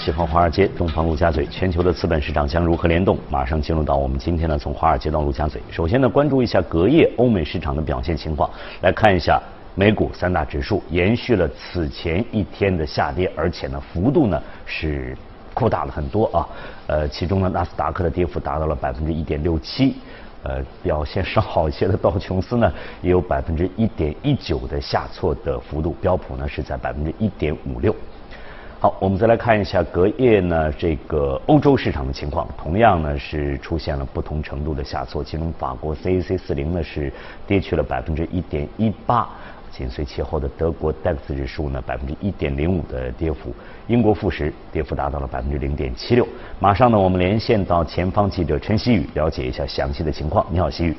喜欢华尔街，东方陆家嘴，全球的资本市场将如何联动？马上进入到我们今天呢，从华尔街到陆家嘴。首先呢，关注一下隔夜欧美市场的表现情况，来看一下美股三大指数延续了此前一天的下跌，而且呢，幅度呢是扩大了很多啊。呃，其中呢，纳斯达克的跌幅达到了百分之一点六七。呃，表现稍好一些的道琼斯呢，也有百分之一点一九的下挫的幅度，标普呢是在百分之一点五六。好，我们再来看一下隔夜呢这个欧洲市场的情况，同样呢是出现了不同程度的下挫，其中法国 CAC 四零呢是跌去了百分之一点一八。紧随其后的德国 DAX 指数呢，百分之一点零五的跌幅；英国富时跌幅达到了百分之零点七六。马上呢，我们连线到前方记者陈曦宇，了解一下详细的情况。你好，曦宇。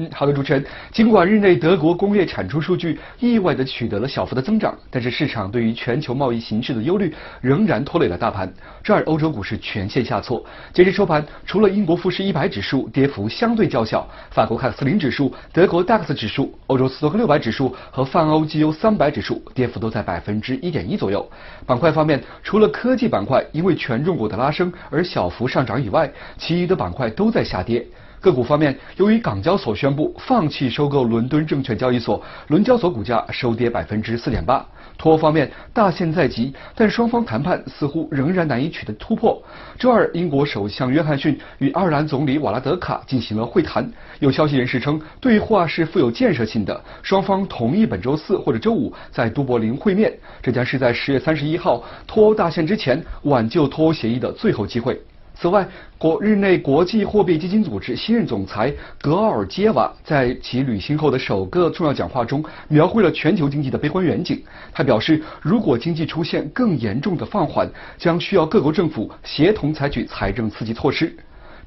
嗯，好的，主持人。尽管日内德国工业产出数据意外的取得了小幅的增长，但是市场对于全球贸易形势的忧虑仍然拖累了大盘。这儿欧洲股市全线下挫。截至收盘，除了英国富时一百指数跌幅相对较小，法国凯斯林指数、德国 DAX 指数、欧洲斯托克六百指数和泛欧 G U 三百指数跌幅都在百分之一点一左右。板块方面，除了科技板块因为权重股的拉升而小幅上涨以外，其余的板块都在下跌。个股方面，由于港交所宣布放弃收购伦敦证券交易所，伦交所股价收跌百分之四点八。脱欧方面，大限在即，但双方谈判似乎仍然难以取得突破。周二，英国首相约翰逊与爱尔兰总理瓦拉德卡进行了会谈。有消息人士称，对话是富有建设性的，双方同意本周四或者周五在都柏林会面。这将是在十月三十一号脱欧大限之前挽救脱欧协议的最后机会。此外，国日内国际货币基金组织新任总裁格奥尔杰瓦在其履行后的首个重要讲话中，描绘了全球经济的悲观远景。他表示，如果经济出现更严重的放缓，将需要各国政府协同采取财政刺激措施。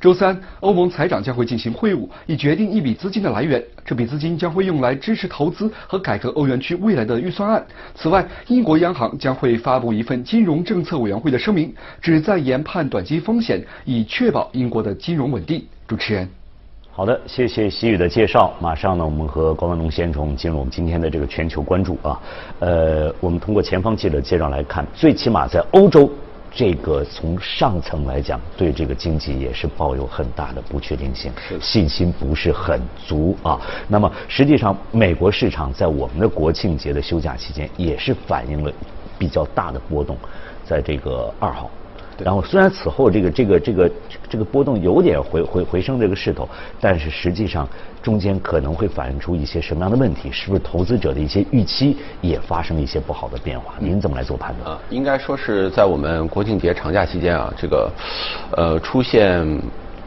周三，欧盟财长将会进行会晤，以决定一笔资金的来源。这笔资金将会用来支持投资和改革欧元区未来的预算案。此外，英国央行将会发布一份金融政策委员会的声明，旨在研判短期风险，以确保英国的金融稳定。主持人，好的，谢谢习宇的介绍。马上呢，我们和高文龙先生进入我们今天的这个全球关注啊。呃，我们通过前方记者介绍来看，最起码在欧洲。这个从上层来讲，对这个经济也是抱有很大的不确定性，信心不是很足啊。那么实际上，美国市场在我们的国庆节的休假期间，也是反映了比较大的波动，在这个二号。然后虽然此后这个这个这个这个波动有点回回回升这个势头，但是实际上中间可能会反映出一些什么样的问题？是不是投资者的一些预期也发生了一些不好的变化？您怎么来做判断？应该说是在我们国庆节长假期间啊，这个呃出现。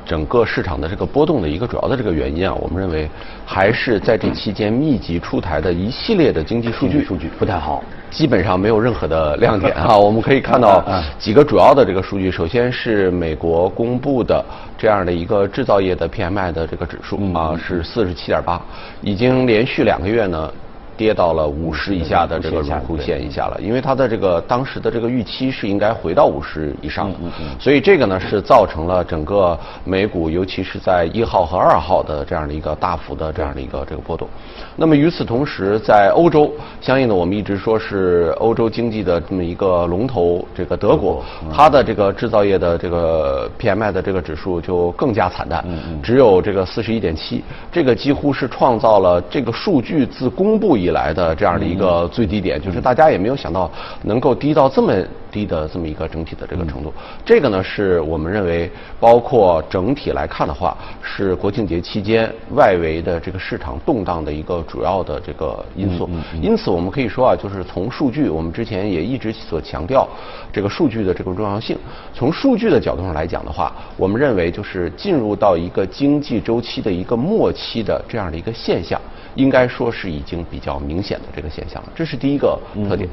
整个市场的这个波动的一个主要的这个原因啊，我们认为还是在这期间密集出台的一系列的经济数据数据不太好，基本上没有任何的亮点啊。我们可以看到几个主要的这个数据，首先是美国公布的这样的一个制造业的 PMI 的这个指数啊，是四十七点八，已经连续两个月呢。跌到了五十以下的这个荣枯线以下了，因为它的这个当时的这个预期是应该回到五十以上，所以这个呢是造成了整个美股，尤其是在一号和二号的这样的一个大幅的这样的一个这个波动。那么与此同时，在欧洲，相应的我们一直说是欧洲经济的这么一个龙头，这个德国，它的这个制造业的这个 PMI 的这个指数就更加惨淡，只有这个四十一点七，这个几乎是创造了这个数据自公布以以来的这样的一个最低点，就是大家也没有想到能够低到这么低的这么一个整体的这个程度。这个呢，是我们认为，包括整体来看的话，是国庆节期间外围的这个市场动荡的一个主要的这个因素。因此，我们可以说啊，就是从数据，我们之前也一直所强调这个数据的这个重要性。从数据的角度上来讲的话，我们认为就是进入到一个经济周期的一个末期的这样的一个现象。应该说是已经比较明显的这个现象了，这是第一个特点。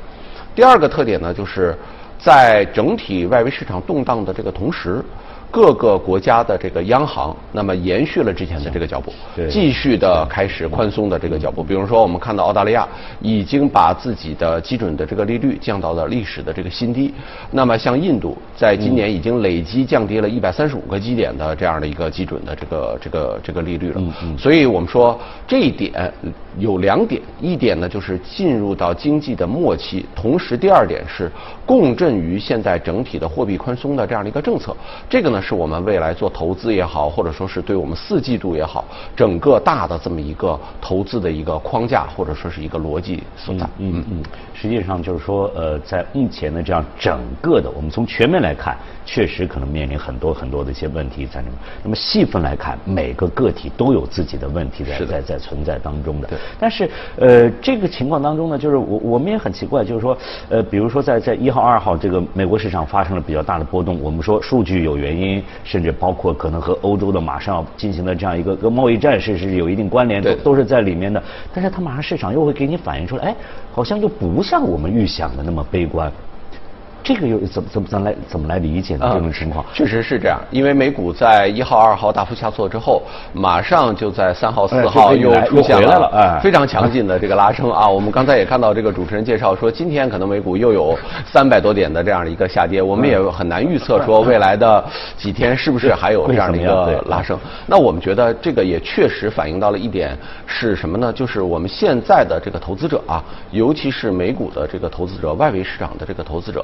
第二个特点呢，就是在整体外围市场动荡的这个同时，各个国家的这个央行，那么延续了之前的这个脚步，继续的开始宽松的这个脚步。比如说，我们看到澳大利亚已经把自己的基准的这个利率降到了历史的这个新低。那么，像印度在今年已经累积降低了一百三十五个基点的这样的一个基准的这个这个这个利率了。所以我们说这一点有两点，一点呢就是进入到经济的末期，同时第二点是共振于现在整体的货币宽松的这样的一个政策。这个呢是我们未来做投资也好，或者说是对我们四季度也好，整个大的这么一个投资的一个框架，或者说是一个逻辑所在。嗯嗯嗯。实际上就是说，呃，在目前的这样整个的，我们从全面来看，确实可能面临很多很多的一些问题在里面。那么细分来看，每个个体都有自己的问题在在在存在当中的。对。但是，呃，这个情况当中呢，就是我我们也很奇怪，就是说，呃，比如说在在一号、二号这个美国市场发生了比较大的波动，我们说数据有原因，甚至包括可能和欧洲的马上要进行的这样一个跟贸易战是是有一定关联的，都是在里面的。但是它马上市场又会给你反映出来，哎，好像又不像我们预想的那么悲观。这个又怎么怎么怎么来怎么来理解呢？这种情况确实是这样，因为美股在一号、二号大幅下挫之后，马上就在三号、四号又出现了非常强劲的这个拉升啊！我们刚才也看到这个主持人介绍说，今天可能美股又有三百多点的这样的一个下跌，我们也很难预测说未来的几天是不是还有这样的一个拉升。那我们觉得这个也确实反映到了一点是什么呢？就是我们现在的这个投资者啊，尤其是美股的这个投资者、外围市场的这个投资者。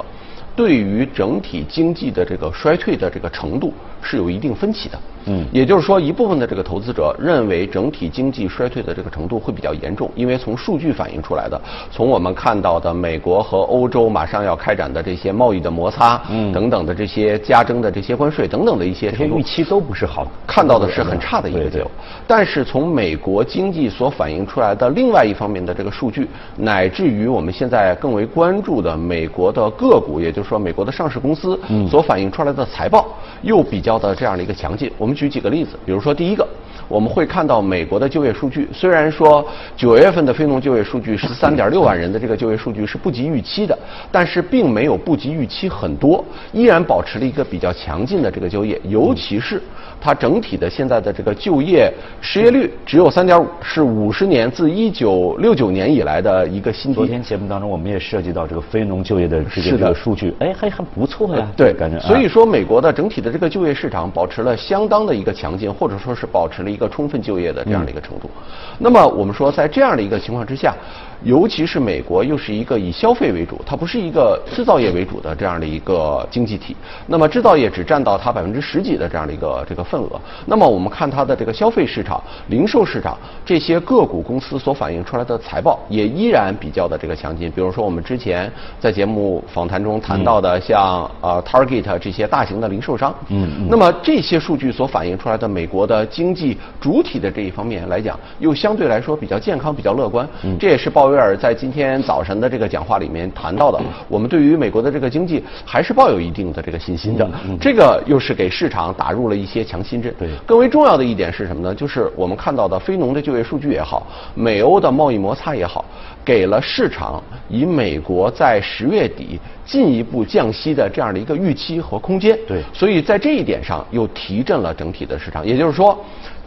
对于整体经济的这个衰退的这个程度是有一定分歧的。嗯，也就是说，一部分的这个投资者认为整体经济衰退的这个程度会比较严重，因为从数据反映出来的，从我们看到的美国和欧洲马上要开展的这些贸易的摩擦，嗯，等等的这些加征的这些关税等等的一些预期都不是好，看到的是很差的一个结果。但是从美国经济所反映出来的另外一方面的这个数据，乃至于我们现在更为关注的美国的个股，也就是说美国的上市公司所反映出来的财报，又比较的这样的一个强劲。我们举几个例子，比如说第一个，我们会看到美国的就业数据，虽然说九月份的非农就业数据十三点六万人的这个就业数据是不及预期的，但是并没有不及预期很多，依然保持了一个比较强劲的这个就业，尤其是它整体的现在的这个就业失业率只有三点五，是五十年自一九六九年以来的一个新低。昨天节目当中我们也涉及到这个非农就业的这个数据，哎，还还不错呀，对，感觉。所以说美国的整体的这个就业市场保持了相当。的一个强劲，或者说是保持了一个充分就业的这样的一个程度。那么我们说，在这样的一个情况之下。尤其是美国又是一个以消费为主，它不是一个制造业为主的这样的一个经济体。那么制造业只占到它百分之十几的这样的一个这个份额。那么我们看它的这个消费市场、零售市场这些个股公司所反映出来的财报也依然比较的这个强劲。比如说我们之前在节目访谈中谈到的，像呃 Target 这些大型的零售商。嗯嗯。那么这些数据所反映出来的美国的经济主体的这一方面来讲，又相对来说比较健康、比较乐观。嗯。这也是报。鲍威尔在今天早晨的这个讲话里面谈到的，我们对于美国的这个经济还是抱有一定的这个信心的，这个又是给市场打入了一些强心针。对，更为重要的一点是什么呢？就是我们看到的非农的就业数据也好，美欧的贸易摩擦也好，给了市场以美国在十月底进一步降息的这样的一个预期和空间。对，所以在这一点上又提振了整体的市场。也就是说。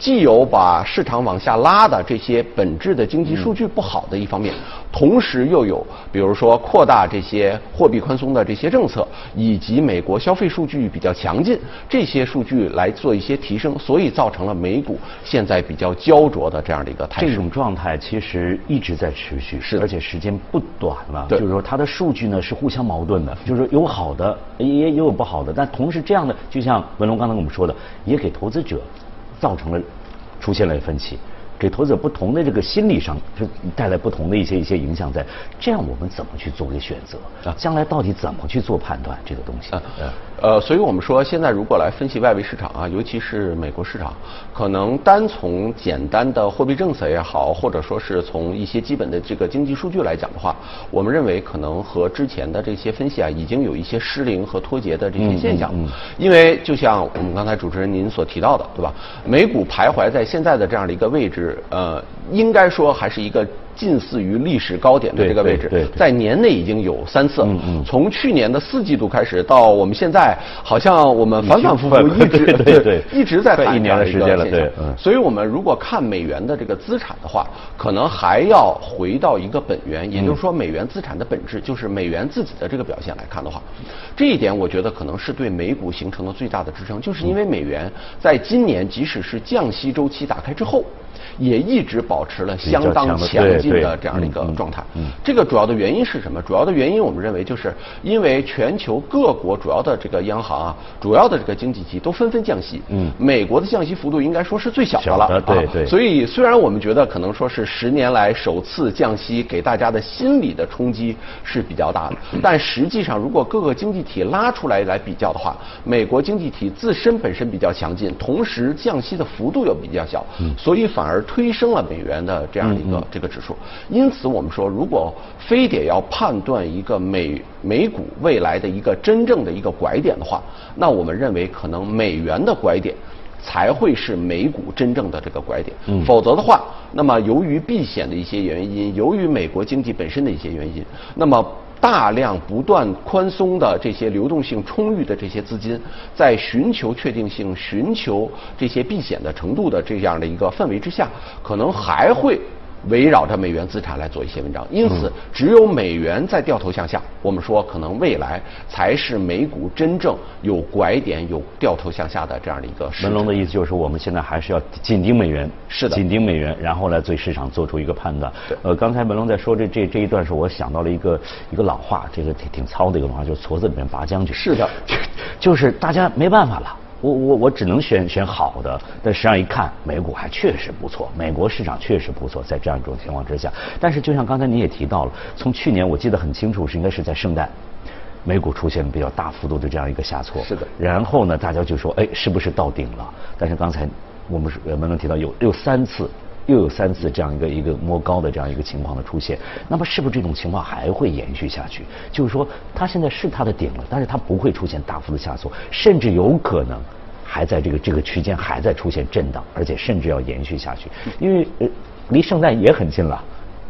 既有把市场往下拉的这些本质的经济数据不好的一方面，同时又有比如说扩大这些货币宽松的这些政策，以及美国消费数据比较强劲，这些数据来做一些提升，所以造成了美股现在比较焦灼的这样的一个态势。这种状态其实一直在持续，是而且时间不短了。就是说它的数据呢是互相矛盾的，就是有好的也也有不好的，但同时这样的就像文龙刚才跟我们说的，也给投资者。造成了出现了分歧，给投资者不同的这个心理上就带来不同的一些一些影响，在这样我们怎么去做一个选择啊？将来到底怎么去做判断这个东西？呃，所以我们说，现在如果来分析外围市场啊，尤其是美国市场，可能单从简单的货币政策也好，或者说是从一些基本的这个经济数据来讲的话，我们认为可能和之前的这些分析啊，已经有一些失灵和脱节的这些现象。嗯。因为就像我们刚才主持人您所提到的，对吧？美股徘徊在现在的这样的一个位置，是呃，应该说还是一个。近似于历史高点的这个位置，在年内已经有三次。从去年的四季度开始到我们现在，好像我们反反复复一直对对一直在谈一年的时间了。对，所以我们如果看美元的这个资产的话，可能还要回到一个本源，也就是说美元资产的本质就是美元自己的这个表现来看的话，这一点我觉得可能是对美股形成的最大的支撑，就是因为美元在今年即使是降息周期打开之后。也一直保持了相当强劲的这样的一个状态。这个主要的原因是什么？主要的原因我们认为就是因为全球各国主要的这个央行啊，主要的这个经济体都纷纷降息。嗯，美国的降息幅度应该说是最小的了。对对。所以虽然我们觉得可能说是十年来首次降息，给大家的心理的冲击是比较大的，但实际上如果各个经济体拉出来来比较的话，美国经济体自身本身比较强劲，同时降息的幅度又比较小，所以反而。推升了美元的这样的一个这个指数，因此我们说，如果非得要判断一个美美股未来的一个真正的一个拐点的话，那我们认为可能美元的拐点才会是美股真正的这个拐点。否则的话，那么由于避险的一些原因，由于美国经济本身的一些原因，那么。大量不断宽松的这些流动性充裕的这些资金，在寻求确定性、寻求这些避险的程度的这样的一个氛围之下，可能还会。围绕着美元资产来做一些文章，因此只有美元在掉头向下，我们说可能未来才是美股真正有拐点、有掉头向下的这样的一个。文龙的意思就是，我们现在还是要紧盯美元，是的，紧盯美元，然后来对市场做出一个判断。呃，刚才文龙在说这这这一段时，我想到了一个一个老话，这个挺挺糙的一个话，就是矬子里面拔将军。是的，就是大家没办法了。我我我只能选选好的，但实际上一看，美股还确实不错，美国市场确实不错，在这样一种情况之下，但是就像刚才你也提到了，从去年我记得很清楚，是应该是在圣诞，美股出现比较大幅度的这样一个下挫，是的，然后呢，大家就说，哎，是不是到顶了？但是刚才我们是我们能提到有有三次。又有三次这样一个一个摸高的这样一个情况的出现，那么是不是这种情况还会延续下去？就是说，它现在是它的顶了，但是它不会出现大幅的下挫，甚至有可能还在这个这个区间还在出现震荡，而且甚至要延续下去，因为呃，离圣诞也很近了。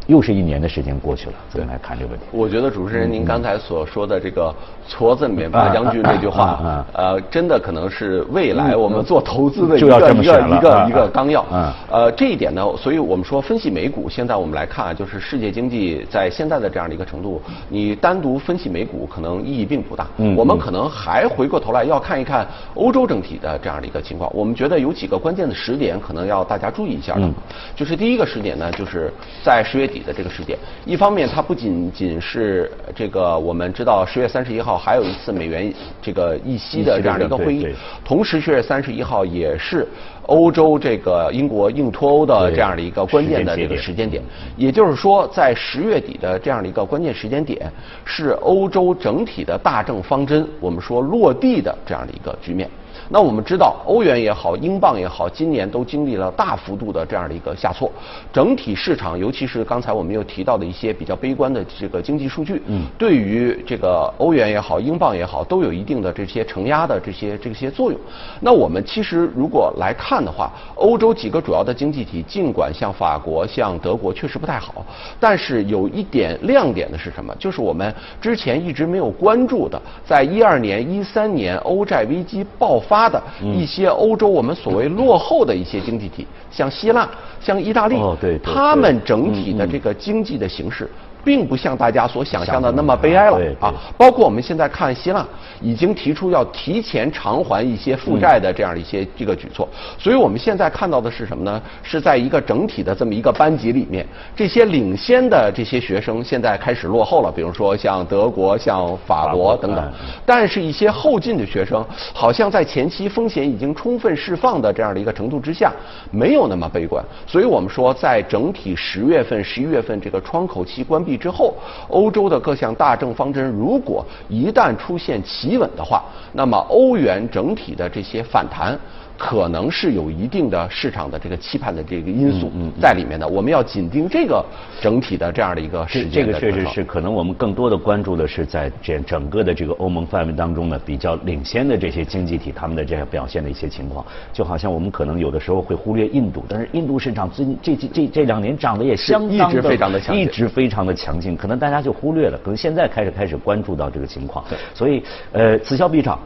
又是一年的时间过去了，怎么来看这个问题？我觉得主持人您刚才所说的这个“矬子里面拔将军”这句话，呃，真的可能是未来我们做投资的一个一个一个一个纲要。呃，这一点呢，所以我们说分析美股，现在我们来看，就是世界经济在现在的这样的一个程度，你单独分析美股可能意义并不大。我们可能还回过头来要看一看欧洲整体的这样的一个情况。我们觉得有几个关键的时点，可能要大家注意一下的。就是第一个时点呢，就是在十月底。的这个时间，一方面它不仅仅是这个，我们知道十月三十一号还有一次美元这个议息的这样的一个会议，同时十月三十一号也是欧洲这个英国硬脱欧的这样的一个关键的这个时间点，也就是说在十月底的这样的一个关键时间点，是欧洲整体的大政方针我们说落地的这样的一个局面。那我们知道，欧元也好，英镑也好，今年都经历了大幅度的这样的一个下挫，整体市场，尤其是刚才我们又提到的一些比较悲观的这个经济数据，嗯，对于这个欧元也好，英镑也好，都有一定的这些承压的这些这些作用。那我们其实如果来看的话，欧洲几个主要的经济体，尽管像法国、像德国确实不太好，但是有一点亮点的是什么？就是我们之前一直没有关注的，在一二年、一三年欧债危机爆发。的一些欧洲我们所谓落后的一些经济体，像希腊、像意大利，他们整体的这个经济的形势。并不像大家所想象的那么悲哀了啊！包括我们现在看希腊已经提出要提前偿还一些负债的这样的一些这个举措，所以我们现在看到的是什么呢？是在一个整体的这么一个班级里面，这些领先的这些学生现在开始落后了，比如说像德国、像法国等等。但是，一些后进的学生好像在前期风险已经充分释放的这样的一个程度之下，没有那么悲观。所以我们说，在整体十月份、十一月份这个窗口期关闭。之后，欧洲的各项大政方针如果一旦出现企稳的话，那么欧元整体的这些反弹。可能是有一定的市场的这个期盼的这个因素在里面的。我们要紧盯这个整体的这样的一个时间。这个确实是可能我们更多的关注的是在这整个的这个欧盟范围当中呢，比较领先的这些经济体他们的这样表现的一些情况。就好像我们可能有的时候会忽略印度，但是印度市场最近这这这这两年涨得也相当的一直非常的强，一直非常的强劲，可能大家就忽略了，可能现在开始开始关注到这个情况。对，所以呃，此消彼长。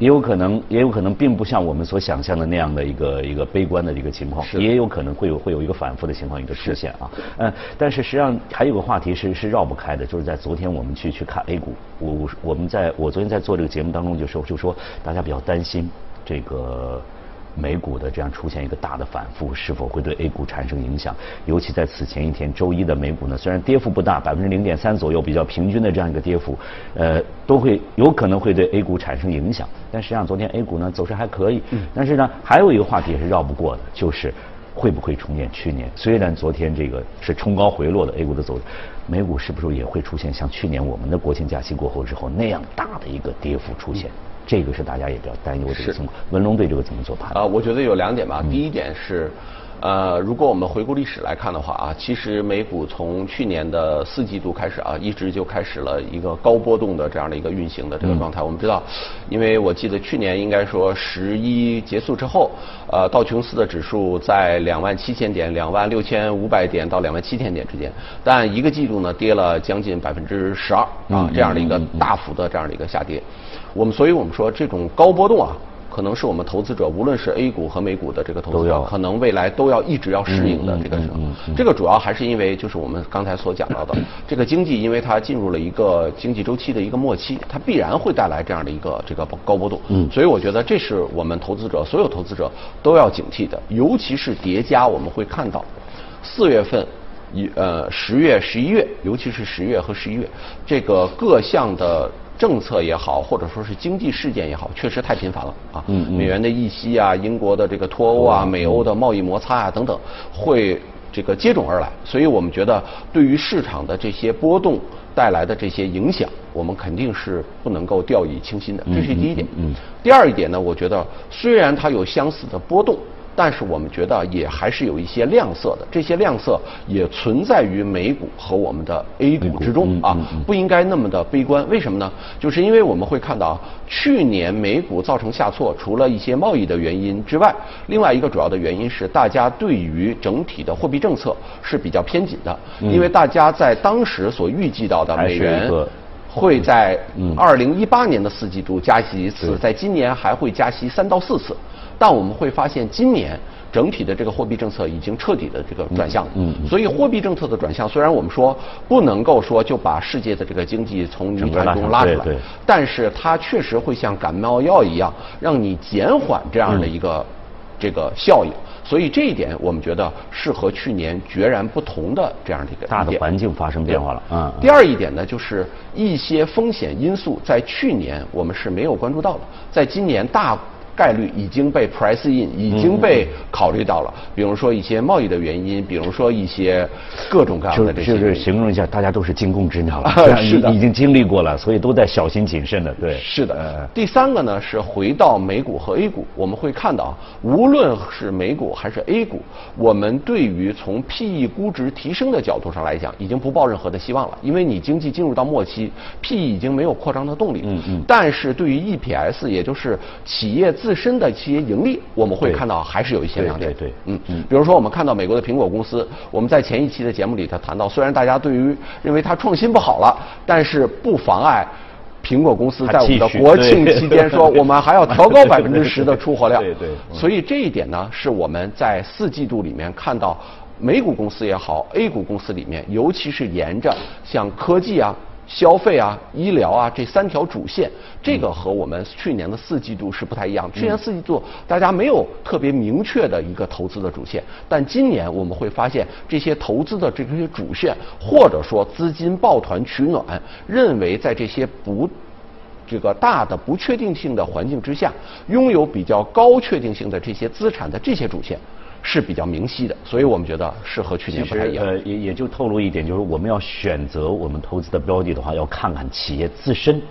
也有可能，也有可能并不像我们所想象的那样的一个一个悲观的一个情况，也有可能会有会有一个反复的情况一个出现啊。嗯，但是实际上还有个话题是是绕不开的，就是在昨天我们去去看 A 股，我我我们在我昨天在做这个节目当中就说就说大家比较担心这个。美股的这样出现一个大的反复，是否会对 A 股产生影响？尤其在此前一天周一的美股呢，虽然跌幅不大，百分之零点三左右，比较平均的这样一个跌幅，呃，都会有可能会对 A 股产生影响。但实际上昨天 A 股呢走势还可以。嗯。但是呢，还有一个话题也是绕不过的，就是会不会重演去年？虽然昨天这个是冲高回落的 A 股的走势，美股是不是也会出现像去年我们的国庆假期过后之后那样大的一个跌幅出现？这个是大家也比较担忧的情况。文龙对这个怎么做判断？啊，我觉得有两点吧。第一点是，呃，如果我们回顾历史来看的话啊，其实美股从去年的四季度开始啊，一直就开始了一个高波动的这样的一个运行的这个状态。我们知道，因为我记得去年应该说十一结束之后，呃，道琼斯的指数在两万七千点、两万六千五百点到两万七千点之间，但一个季度呢跌了将近百分之十二啊，这样的一个大幅的这样的一个下跌。我们所以，我们说这种高波动啊，可能是我们投资者，无论是 A 股和美股的这个投资者，可能未来都要一直要适应的这个？这个主要还是因为，就是我们刚才所讲到的，这个经济因为它进入了一个经济周期的一个末期，它必然会带来这样的一个这个高波动。嗯，所以我觉得这是我们投资者所有投资者都要警惕的，尤其是叠加我们会看到，四月份一呃十月、十一月，尤其是十月和十一月，这个各项的。政策也好，或者说是经济事件也好，确实太频繁了啊！美元的议息啊，英国的这个脱欧啊，美欧的贸易摩擦啊等等，会这个接踵而来。所以我们觉得，对于市场的这些波动带来的这些影响，我们肯定是不能够掉以轻心的。这是第一点。第二一点呢，我觉得虽然它有相似的波动。但是我们觉得也还是有一些亮色的，这些亮色也存在于美股和我们的 A 股之中啊，不应该那么的悲观。为什么呢？就是因为我们会看到，去年美股造成下挫，除了一些贸易的原因之外，另外一个主要的原因是大家对于整体的货币政策是比较偏紧的，因为大家在当时所预计到的美元会在二零一八年的四季度加息一次，在今年还会加息三到四次。但我们会发现，今年整体的这个货币政策已经彻底的这个转向。嗯，所以货币政策的转向，虽然我们说不能够说就把世界的这个经济从泥潭中拉出来，但是它确实会像感冒药一样，让你减缓这样的一个这个效应。所以这一点，我们觉得是和去年决然不同的这样的一个大的环境发生变化了。嗯。第二一点呢，就是一些风险因素在去年我们是没有关注到的，在今年大。概率已经被 price in，已经被考虑到了。比如说一些贸易的原因，比如说一些各种各样的这些。就是形容一下，大家都是惊弓之鸟了，是的，已经经历过了，所以都在小心谨慎的。对，是的。第三个呢是回到美股和 A 股，我们会看到，无论是美股还是 A 股，我们对于从 PE 估值提升的角度上来讲，已经不抱任何的希望了，因为你经济进入到末期，PE 已经没有扩张的动力。嗯嗯。但是对于 EPS，也就是企业自自身的企业盈利，我们会看到还是有一些亮点。对，嗯嗯，比如说我们看到美国的苹果公司，我们在前一期的节目里头谈到，虽然大家对于认为它创新不好了，但是不妨碍苹果公司在我们的国庆期间说，我们还要调高 百分之十的出货量。对对。所以这一点呢，是我们在四季度里面看到美股公司也好，A 股公司里面，尤其是沿着像科技啊。消费啊，医疗啊，这三条主线，这个和我们去年的四季度是不太一样。去年四季度大家没有特别明确的一个投资的主线，但今年我们会发现这些投资的这些主线，或者说资金抱团取暖，认为在这些不这个大的不确定性的环境之下，拥有比较高确定性的这些资产的这些主线。是比较明晰的，所以我们觉得是和去年不太一样。呃，也也就透露一点，就是我们要选择我们投资的标的的话，要看看企业自身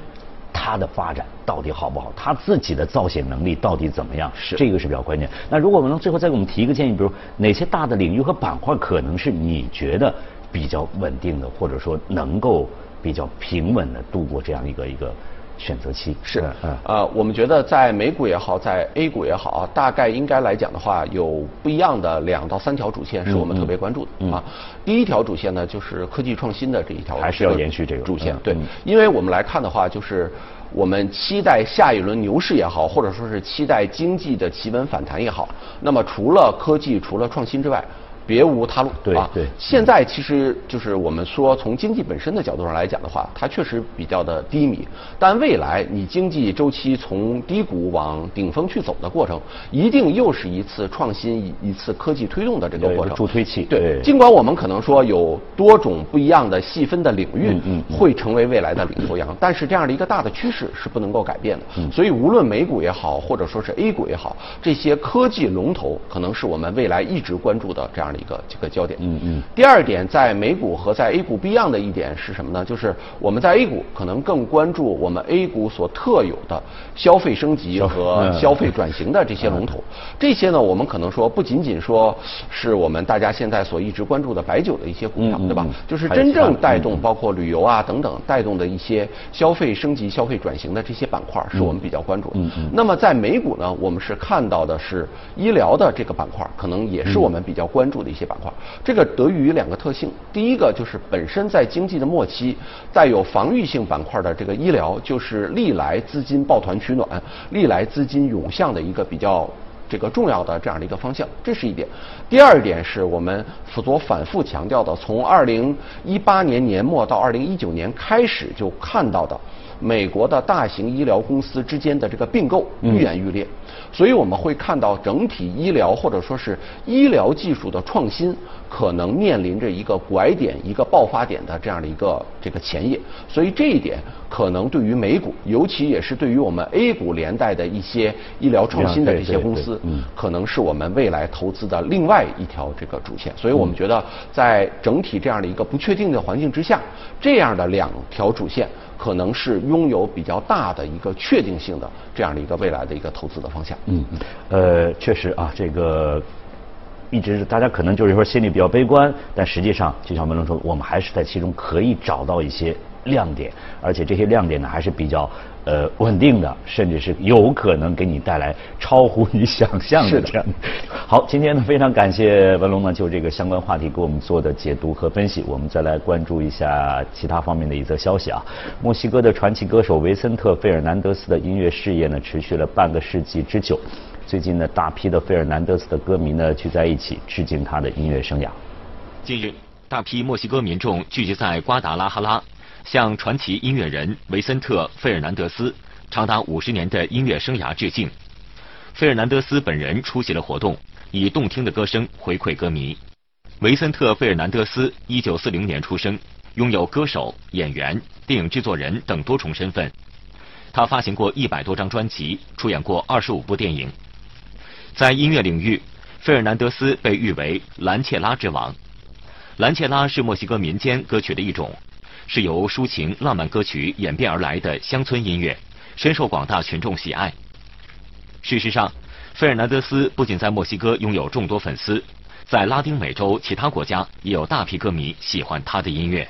它的发展到底好不好？它自己的造血能力到底怎么样？是这个是比较关键。那如果我们能最后再给我们提一个建议，比如哪些大的领域和板块可能是你觉得比较稳定的，或者说能够比较平稳的度过这样一个一个选择期？是嗯嗯呃，我们觉得在美股也好，在 A 股也好，大概应该来讲的话，有不一样的两到三条主线是我们特别关注的、嗯啊。第一条主线呢，就是科技创新的这一条，还是要延续这个主线嗯。对嗯，因为我们来看的话，就是我们期待下一轮牛市也好，或者说是期待经济的企稳反弹也好，那么除了科技、除了创新之外，别无他路啊。对对现在其实就是我们说从经济本身的角度上来讲的话，它确实比较的低迷。但未来你经济周期从低谷往顶峰去走的过程，一定又是一次创新、一一次科技推动的这个过程。助推器对对，尽管我们可能说有多种不一样的细分的领域会成为未来的领头羊，但是这样的一个大的趋势是不能够改变的。嗯所以无论美股也好，或者说是 A 股也好，这些科技龙头可能是我们未来一直关注的这样的一个这个焦点。嗯嗯第二点，在美股和在 A 股不一样的一点是什么呢？就是我们在 A 股可能更关注我们 A 股所特有的消费升级和嗯消费转型的这些龙头。这些呢，我们可能说不仅仅说是我们大家现在所一直关注的白酒的一些股票，对吧？就是真正带动包括旅游啊等等带动的一些消费升级、消费转型的这些板块，是我们比较关注的。嗯嗯那么在美股呢，我们是看到的是医疗的这个板块，可能也是我们比较关注的一些板块。这个得益于两个特性，第一个就是本身在经济的末期，带有防御性板块的这个医疗，就是历来资金抱团取暖、历来资金涌向的一个比较。这个重要的这样的一个方向，这是一点。第二点是我们所反复强调的，从二零一八年年末到二零一九年开始就看到的，美国的大型医疗公司之间的这个并购愈演愈烈，所以我们会看到整体医疗或者说是医疗技术的创新可能面临着一个拐点、一个爆发点的这样的一个这个前夜，所以这一点可能对于美股，尤其也是对于我们 A 股连带的一些医疗创新的这些公司可能是我们未来投资的另外一条这个主线。所以我们觉得，在整体这样的一个不确定的环境之下，这样的两条主线可能是拥有比较大的一个确定性的这样的一个未来的一个投资的方向。嗯，呃，确实啊，这个一直是大家可能就是说心里比较悲观，但实际上就像文龙说，我们还是在其中可以找到一些亮点，而且这些亮点呢还是比较呃稳定的，甚至是有可能给你带来超乎你想象的的这样的。好，今天呢非常感谢文龙呢就这个相关话题给我们做的解读和分析，我们再来关注一下其他方面的一则消息啊。墨西哥的传奇歌手维森特·费尔南德斯的音乐事业呢持续了半个世纪之久。最近呢，大批的费尔南德斯的歌迷呢聚在一起致敬他的音乐生涯。近日，大批墨西哥民众聚集在瓜达拉哈拉，向传奇音乐人维森特·费尔南德斯长达五十年的音乐生涯致敬。费尔南德斯本人出席了活动，以动听的歌声回馈歌迷。维森特·费尔南德斯一九四零年出生，拥有歌手、演员、电影制作人等多重身份。他发行过一百多张专辑，出演过二十五部电影。在音乐领域，费尔南德斯被誉为“兰切拉之王”。兰切拉是墨西哥民间歌曲的一种，是由抒情浪漫歌曲演变而来的乡村音乐，深受广大群众喜爱。事实上，费尔南德斯不仅在墨西哥拥有众多粉丝，在拉丁美洲其他国家也有大批歌迷喜欢他的音乐。